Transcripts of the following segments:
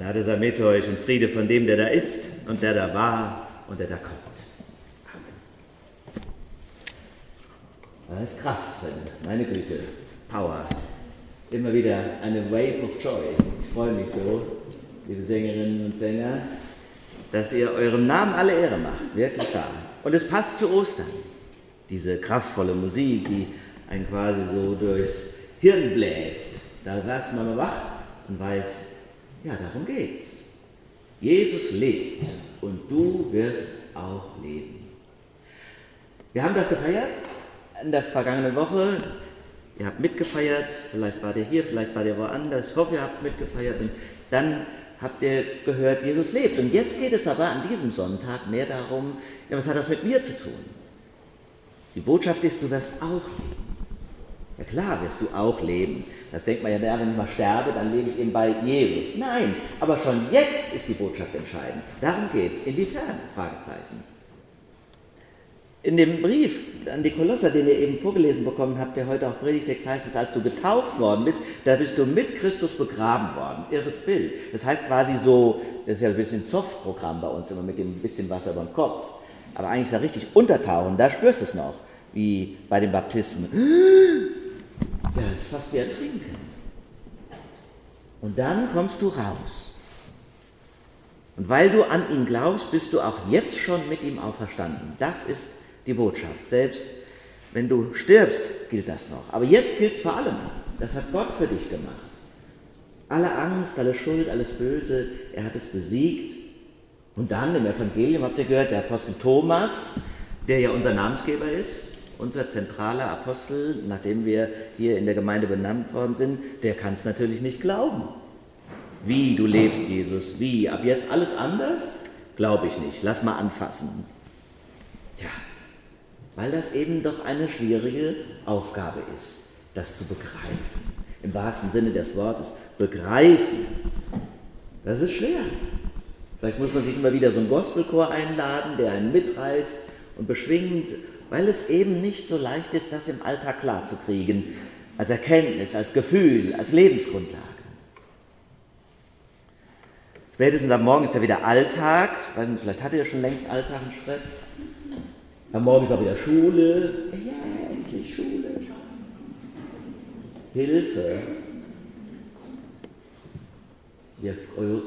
Gnade sei mit euch und Friede von dem, der da ist und der da war und der da kommt. Amen. Da ist Kraft drin, meine Güte, Power. Immer wieder eine Wave of Joy. Ich freue mich so, liebe Sängerinnen und Sänger, dass ihr eurem Namen alle Ehre macht, wirklich wahr. Und es passt zu Ostern, diese kraftvolle Musik, die einen quasi so durchs Hirn bläst. Da wird man wach und weiß, ja, darum geht's. Jesus lebt und du wirst auch leben. Wir haben das gefeiert in der vergangenen Woche. Ihr habt mitgefeiert, vielleicht war ihr hier, vielleicht war ihr woanders. Ich hoffe, ihr habt mitgefeiert und dann habt ihr gehört, Jesus lebt. Und jetzt geht es aber an diesem Sonntag mehr darum, ja, was hat das mit mir zu tun? Die Botschaft ist, du wirst auch leben. Ja klar wirst du auch leben. Das denkt man ja, wenn ich mal sterbe, dann lebe ich eben bei Jesus. Nein, aber schon jetzt ist die Botschaft entscheidend. Darum geht es. Inwiefern? Fragezeichen. In dem Brief an die Kolosser, den ihr eben vorgelesen bekommen habt, der heute auch Predigtext heißt es, als du getauft worden bist, da bist du mit Christus begraben worden. Irres Bild. Das heißt quasi so, das ist ja ein bisschen Softprogramm bei uns, immer mit dem bisschen Wasser über dem Kopf. Aber eigentlich da richtig untertauchen, da spürst du es noch, wie bei den Baptisten. Ja, das ist fast wie ertrinken. Und dann kommst du raus. Und weil du an ihn glaubst, bist du auch jetzt schon mit ihm auferstanden. Das ist die Botschaft. Selbst wenn du stirbst, gilt das noch. Aber jetzt gilt es vor allem. Das hat Gott für dich gemacht. Alle Angst, alle Schuld, alles Böse, er hat es besiegt. Und dann im Evangelium habt ihr gehört, der Apostel Thomas, der ja unser Namensgeber ist, unser zentraler Apostel, nachdem wir hier in der Gemeinde benannt worden sind, der kann es natürlich nicht glauben. Wie du lebst, Jesus, wie? Ab jetzt alles anders? Glaube ich nicht. Lass mal anfassen. Tja, weil das eben doch eine schwierige Aufgabe ist, das zu begreifen. Im wahrsten Sinne des Wortes, begreifen. Das ist schwer. Vielleicht muss man sich immer wieder so einen Gospelchor einladen, der einen mitreißt und beschwingt weil es eben nicht so leicht ist, das im Alltag klarzukriegen, als Erkenntnis, als Gefühl, als Lebensgrundlage. Spätestens am Morgen ist ja wieder Alltag. Ich weiß nicht, vielleicht hattet ihr schon längst Alltag und Stress. Am Morgen ist auch wieder Schule. Ja, endlich Schule. Hilfe. Wir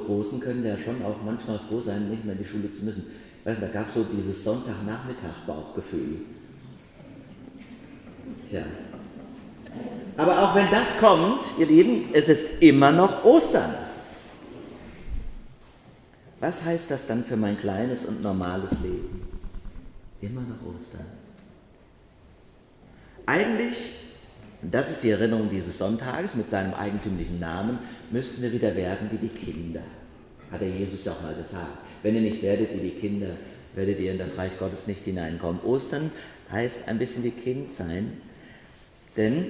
Großen können ja schon auch manchmal froh sein, nicht mehr in die Schule zu müssen. Weißt, da gab es so dieses Sonntagnachmittag-Bauchgefühl. Tja. Aber auch wenn das kommt, ihr Lieben, es ist immer noch Ostern. Was heißt das dann für mein kleines und normales Leben? Immer noch Ostern. Eigentlich, und das ist die Erinnerung dieses Sonntages mit seinem eigentümlichen Namen, müssten wir wieder werden wie die Kinder. Hat der Jesus ja auch mal gesagt. Wenn ihr nicht werdet wie die Kinder, werdet ihr in das Reich Gottes nicht hineinkommen. Ostern heißt ein bisschen wie Kind sein, denn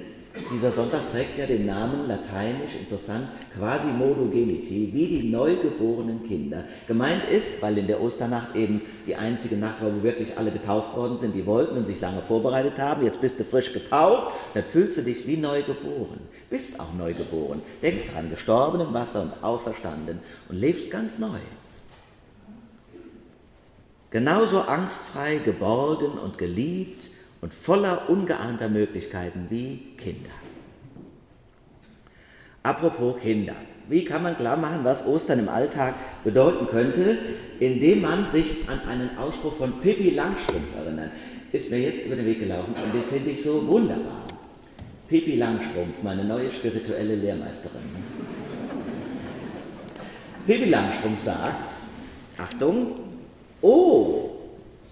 dieser Sonntag trägt ja den Namen lateinisch, interessant, quasi modogeniti, wie die neugeborenen Kinder. Gemeint ist, weil in der Osternacht eben die einzige Nacht war, wo wirklich alle getauft worden sind, die wollten und sich lange vorbereitet haben. Jetzt bist du frisch getauft, dann fühlst du dich wie neugeboren. Bist auch neugeboren. Denk dran, gestorben im Wasser und auferstanden und lebst ganz neu. Genauso angstfrei, geborgen und geliebt und voller ungeahnter Möglichkeiten wie Kinder. Apropos Kinder. Wie kann man klar machen, was Ostern im Alltag bedeuten könnte, indem man sich an einen Ausspruch von Pippi Langstrumpf erinnert? Ist mir jetzt über den Weg gelaufen und den finde ich so wunderbar. Pippi Langstrumpf, meine neue spirituelle Lehrmeisterin. Pippi Langstrumpf sagt, Achtung, Oh,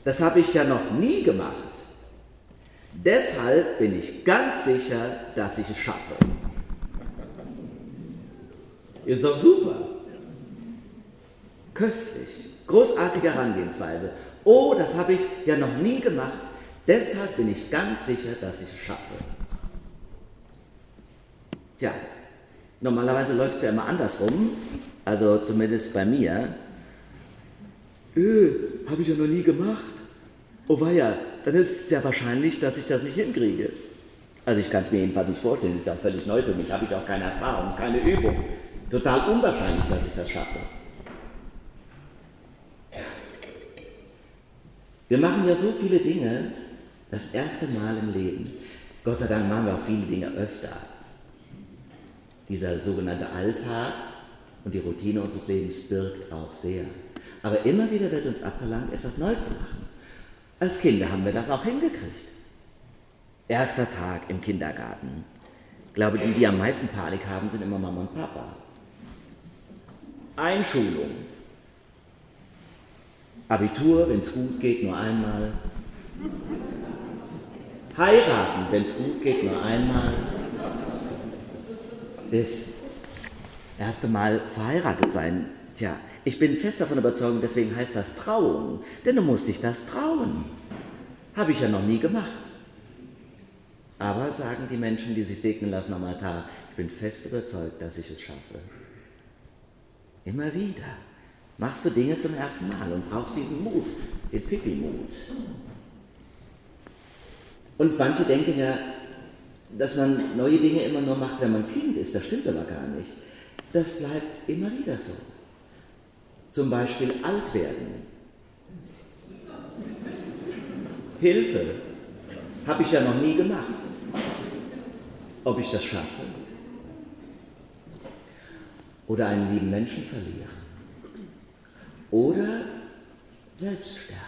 das habe ich ja noch nie gemacht. Deshalb bin ich ganz sicher, dass ich es schaffe. Ist doch super. Köstlich. Großartige Herangehensweise. Oh, das habe ich ja noch nie gemacht. Deshalb bin ich ganz sicher, dass ich es schaffe. Tja, normalerweise läuft es ja immer andersrum. Also zumindest bei mir äh, habe ich ja noch nie gemacht. Oh weia, dann ist es ja wahrscheinlich, dass ich das nicht hinkriege. Also ich kann es mir jedenfalls nicht vorstellen, das ist ja völlig neu für mich, habe ich auch keine Erfahrung, keine Übung. Total unwahrscheinlich, dass ich das schaffe. Wir machen ja so viele Dinge das erste Mal im Leben. Gott sei Dank machen wir auch viele Dinge öfter. Dieser sogenannte Alltag und die Routine unseres Lebens birgt auch sehr. Aber immer wieder wird uns abverlangt, etwas neu zu machen. Als Kinder haben wir das auch hingekriegt. Erster Tag im Kindergarten. Ich glaube, die, die am meisten Panik haben, sind immer Mama und Papa. Einschulung. Abitur, wenn es gut geht, nur einmal. Heiraten, wenn es gut geht, nur einmal. Das erste Mal verheiratet sein. Tja, ich bin fest davon überzeugt, deswegen heißt das Trauung. Denn du musst dich das trauen. Habe ich ja noch nie gemacht. Aber sagen die Menschen, die sich segnen lassen am Altar, ich bin fest überzeugt, dass ich es schaffe. Immer wieder machst du Dinge zum ersten Mal und brauchst diesen Mut, den Pipi-Mut. Und manche denken ja, dass man neue Dinge immer nur macht, wenn man Kind ist. Das stimmt aber gar nicht. Das bleibt immer wieder so. Zum Beispiel alt werden. Hilfe habe ich ja noch nie gemacht. Ob ich das schaffe? Oder einen lieben Menschen verlieren? Oder selbst sterben?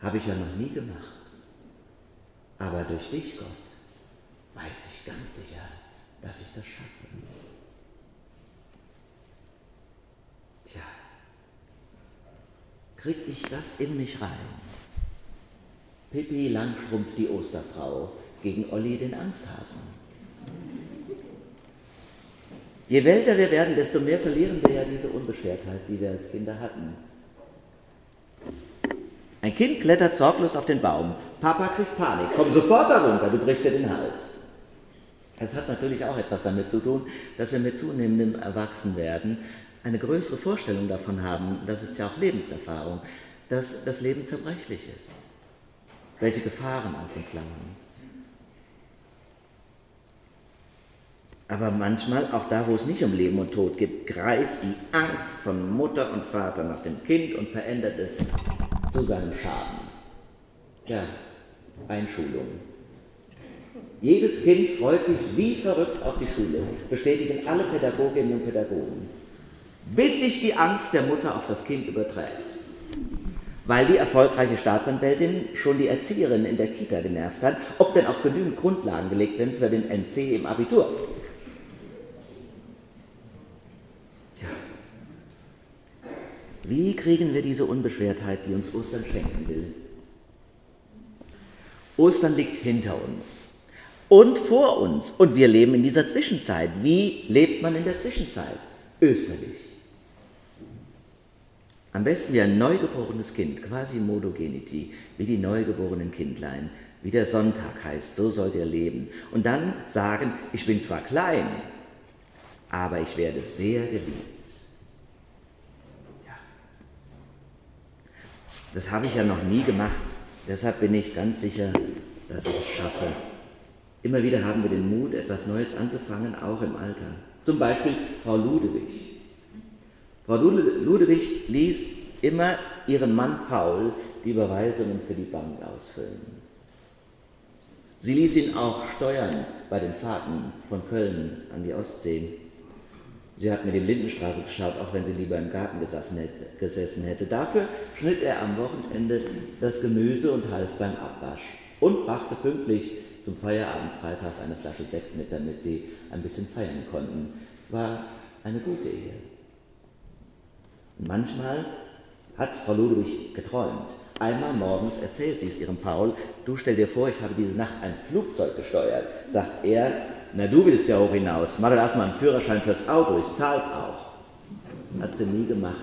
Habe ich ja noch nie gemacht. Aber durch dich, Gott, weiß ich ganz sicher, dass ich das schaffe. Krieg ich das in mich rein? Pippi Langstrumpf, die Osterfrau, gegen Olli, den Angsthasen. Je älter wir werden, desto mehr verlieren wir ja diese Unbeschwertheit, die wir als Kinder hatten. Ein Kind klettert sorglos auf den Baum. Papa kriegt Panik. Komm sofort da runter, du brichst dir den Hals. Es hat natürlich auch etwas damit zu tun, dass wir mit zunehmendem Erwachsenwerden eine größere Vorstellung davon haben, das ist ja auch Lebenserfahrung, dass das Leben zerbrechlich ist, welche Gefahren auf uns lauern. Aber manchmal, auch da, wo es nicht um Leben und Tod geht, greift die Angst von Mutter und Vater nach dem Kind und verändert es zu seinem Schaden. Ja, Einschulung. Jedes Kind freut sich wie verrückt auf die Schule, bestätigen alle Pädagoginnen und Pädagogen, bis sich die Angst der Mutter auf das Kind überträgt. Weil die erfolgreiche Staatsanwältin schon die Erzieherin in der Kita genervt hat, ob denn auch genügend Grundlagen gelegt werden für den NC im Abitur. Wie kriegen wir diese Unbeschwertheit, die uns Ostern schenken will? Ostern liegt hinter uns und vor uns und wir leben in dieser Zwischenzeit. Wie lebt man in der Zwischenzeit? Österlich. Am besten wie ein neugeborenes Kind, quasi Modogenity, wie die neugeborenen Kindlein, wie der Sonntag heißt, so sollt ihr leben. Und dann sagen, ich bin zwar klein, aber ich werde sehr geliebt. Das habe ich ja noch nie gemacht. Deshalb bin ich ganz sicher, dass ich es schaffe. Immer wieder haben wir den Mut, etwas Neues anzufangen, auch im Alter. Zum Beispiel Frau Ludewig. Frau Ludewig ließ immer ihren Mann Paul die Überweisungen für die Bank ausfüllen. Sie ließ ihn auch steuern bei den Fahrten von Köln an die Ostsee. Sie hat mit dem Lindenstraße geschaut, auch wenn sie lieber im Garten gesessen hätte. Dafür schnitt er am Wochenende das Gemüse und half beim Abwasch und brachte pünktlich zum Feierabend freitags eine Flasche Sekt mit, damit sie ein bisschen feiern konnten. War eine gute Ehe. Manchmal hat Frau Ludwig geträumt. Einmal morgens erzählt sie es ihrem Paul, du stell dir vor, ich habe diese Nacht ein Flugzeug gesteuert. Sagt er, na, du willst ja hoch hinaus. Mach doch erstmal einen Führerschein fürs Auto, ich zahl's auch. Hat sie nie gemacht.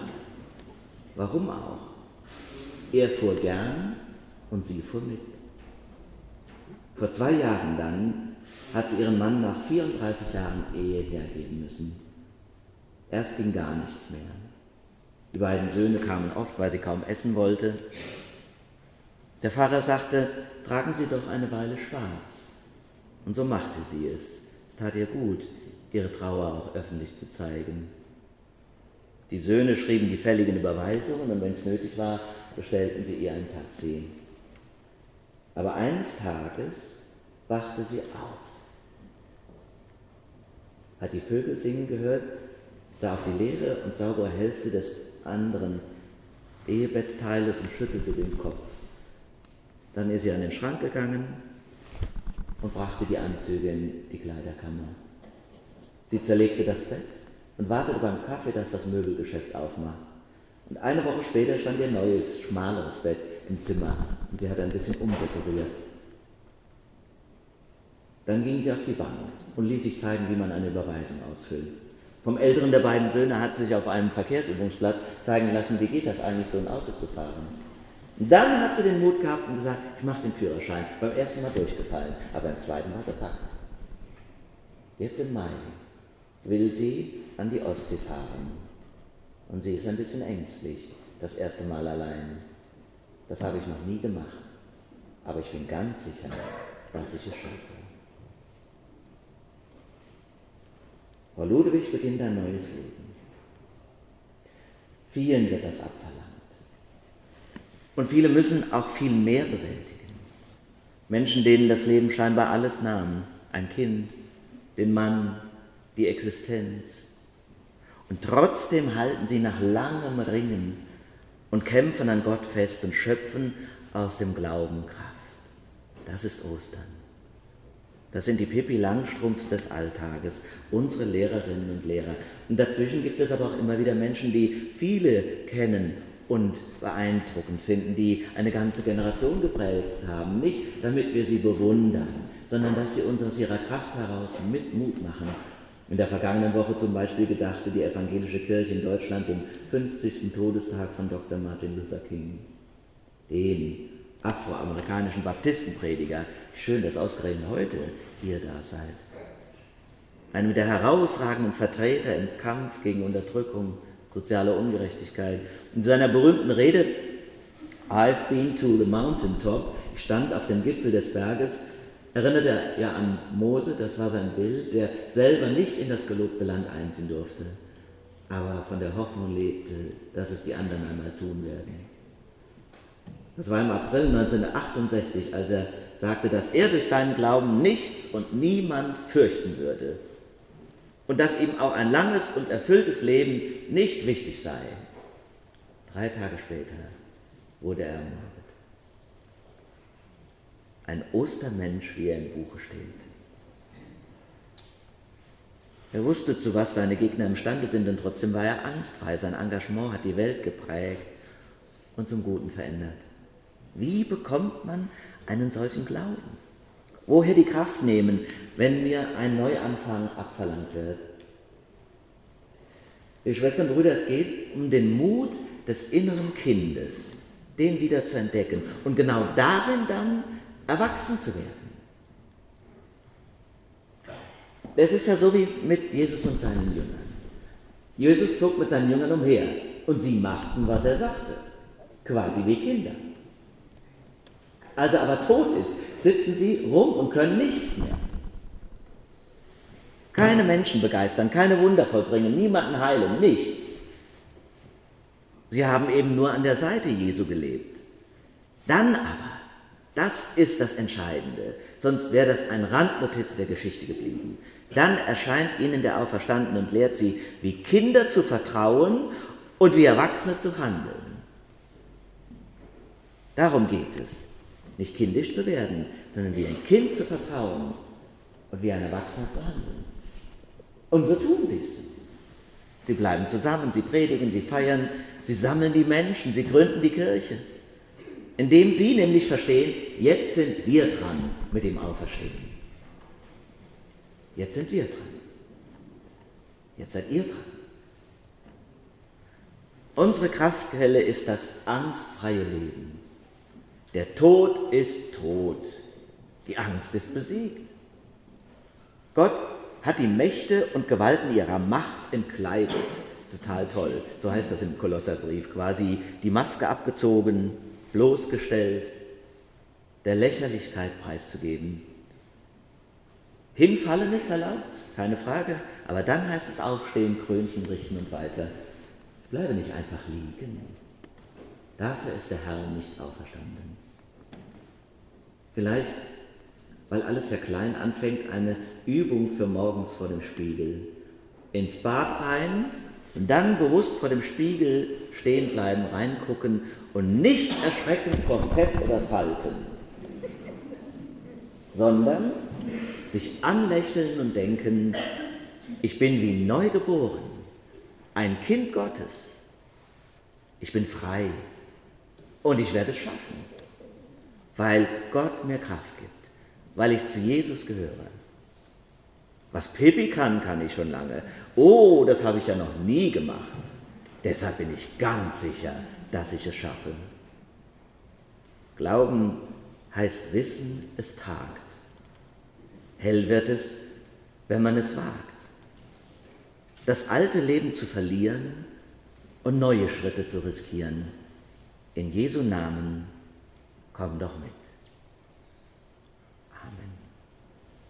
Warum auch? Er fuhr gern und sie fuhr mit. Vor zwei Jahren dann hat sie ihren Mann nach 34 Jahren Ehe hergeben müssen. Erst ging gar nichts mehr. Die beiden Söhne kamen oft, weil sie kaum essen wollte. Der Vater sagte, tragen Sie doch eine Weile schwarz. Und so machte sie es. Es tat ihr gut. ihre Trauer auch öffentlich zu zeigen. Die Söhne schrieben die fälligen Überweisungen und wenn es nötig war, bestellten sie ihr ein Taxi. Aber eines Tages wachte sie auf, hat die Vögel singen gehört, sah auf die leere und saubere Hälfte des anderen Ehebettteiles und schüttelte den Kopf. Dann ist sie an den Schrank gegangen und brachte die Anzüge in die Kleiderkammer. Sie zerlegte das Bett und wartete beim Kaffee, dass das Möbelgeschäft aufmacht. Und eine Woche später stand ihr neues, schmaleres Bett im Zimmer und sie hat ein bisschen umdekoriert. Dann ging sie auf die Bank und ließ sich zeigen, wie man eine Überweisung ausfüllt. Vom älteren der beiden Söhne hat sie sich auf einem Verkehrsübungsplatz zeigen lassen, wie geht das eigentlich, so ein Auto zu fahren. Und dann hat sie den Mut gehabt und gesagt, ich mache den Führerschein. Beim ersten Mal durchgefallen, aber beim zweiten Mal gepackt. Jetzt im Mai will sie an die Ostsee fahren. Und sie ist ein bisschen ängstlich, das erste Mal allein. Das habe ich noch nie gemacht. Aber ich bin ganz sicher, dass ich es schaffe. Frau Ludwig beginnt ein neues Leben. Vielen wird das abverlangt. Und viele müssen auch viel mehr bewältigen. Menschen, denen das Leben scheinbar alles nahm. Ein Kind, den Mann, die Existenz. Und trotzdem halten sie nach langem Ringen und kämpfen an Gott fest und schöpfen aus dem Glauben Kraft. Das ist Ostern. Das sind die Pippi Langstrumpfs des Alltages, unsere Lehrerinnen und Lehrer. Und dazwischen gibt es aber auch immer wieder Menschen, die viele kennen und beeindruckend finden, die eine ganze Generation geprägt haben. Nicht damit wir sie bewundern, sondern dass sie uns aus ihrer Kraft heraus mit Mut machen. In der vergangenen Woche zum Beispiel gedachte die evangelische Kirche in Deutschland den 50. Todestag von Dr. Martin Luther King, dem afroamerikanischen Baptistenprediger. Schön, dass ausgerechnet heute ihr da seid. Einem der herausragenden Vertreter im Kampf gegen Unterdrückung, soziale Ungerechtigkeit. In seiner berühmten Rede I've been to the mountaintop, ich stand auf dem Gipfel des Berges, erinnert er ja an Mose, das war sein Bild, der selber nicht in das gelobte Land einziehen durfte, aber von der Hoffnung lebte, dass es die anderen einmal tun werden. Das war im April 1968, als er sagte, dass er durch seinen Glauben nichts und niemand fürchten würde und dass ihm auch ein langes und erfülltes Leben nicht wichtig sei. Drei Tage später wurde er ermordet. Ein Ostermensch, wie er im Buche steht. Er wusste, zu was seine Gegner imstande sind und trotzdem war er angstfrei. Sein Engagement hat die Welt geprägt und zum Guten verändert. Wie bekommt man einen solchen Glauben? Woher die Kraft nehmen, wenn mir ein Neuanfang abverlangt wird? Liebe Schwestern und Brüder, es geht um den Mut des inneren Kindes, den wieder zu entdecken und genau darin dann erwachsen zu werden. Es ist ja so wie mit Jesus und seinen Jüngern. Jesus zog mit seinen Jüngern umher und sie machten, was er sagte, quasi wie Kinder. Als er aber tot ist, sitzen sie rum und können nichts mehr. Keine Menschen begeistern, keine Wunder vollbringen, niemanden heilen, nichts. Sie haben eben nur an der Seite Jesu gelebt. Dann aber, das ist das Entscheidende, sonst wäre das ein Randnotiz der Geschichte geblieben. Dann erscheint ihnen der Auferstandene und lehrt sie, wie Kinder zu vertrauen und wie Erwachsene zu handeln. Darum geht es. Nicht kindisch zu werden, sondern wie ein Kind zu vertrauen und wie ein Erwachsener zu handeln. Und so tun sie es. Sie bleiben zusammen, sie predigen, sie feiern, sie sammeln die Menschen, sie gründen die Kirche. Indem sie nämlich verstehen, jetzt sind wir dran mit dem Auferstehen. Jetzt sind wir dran. Jetzt seid ihr dran. Unsere Kraftquelle ist das angstfreie Leben. Der Tod ist tot. Die Angst ist besiegt. Gott hat die Mächte und Gewalten ihrer Macht entkleidet. Total toll. So heißt das im Kolosserbrief. Quasi die Maske abgezogen, bloßgestellt, der Lächerlichkeit preiszugeben. Hinfallen ist erlaubt, keine Frage, aber dann heißt es aufstehen, Krönchen richten und weiter. Ich bleibe nicht einfach liegen. Dafür ist der Herr nicht auferstanden. Vielleicht, weil alles ja klein anfängt, eine Übung für morgens vor dem Spiegel. Ins Bad rein und dann bewusst vor dem Spiegel stehen bleiben, reingucken und nicht erschrecken vor Fett oder Falten, sondern sich anlächeln und denken, ich bin wie neu geboren, ein Kind Gottes. Ich bin frei und ich werde es schaffen, weil Gott mir Kraft gibt, weil ich zu Jesus gehöre. Was Pippi kann, kann ich schon lange. Oh, das habe ich ja noch nie gemacht. Deshalb bin ich ganz sicher, dass ich es schaffe. Glauben heißt wissen, es tagt. Hell wird es, wenn man es wagt. Das alte Leben zu verlieren und neue Schritte zu riskieren. In Jesu Namen, komm doch mit.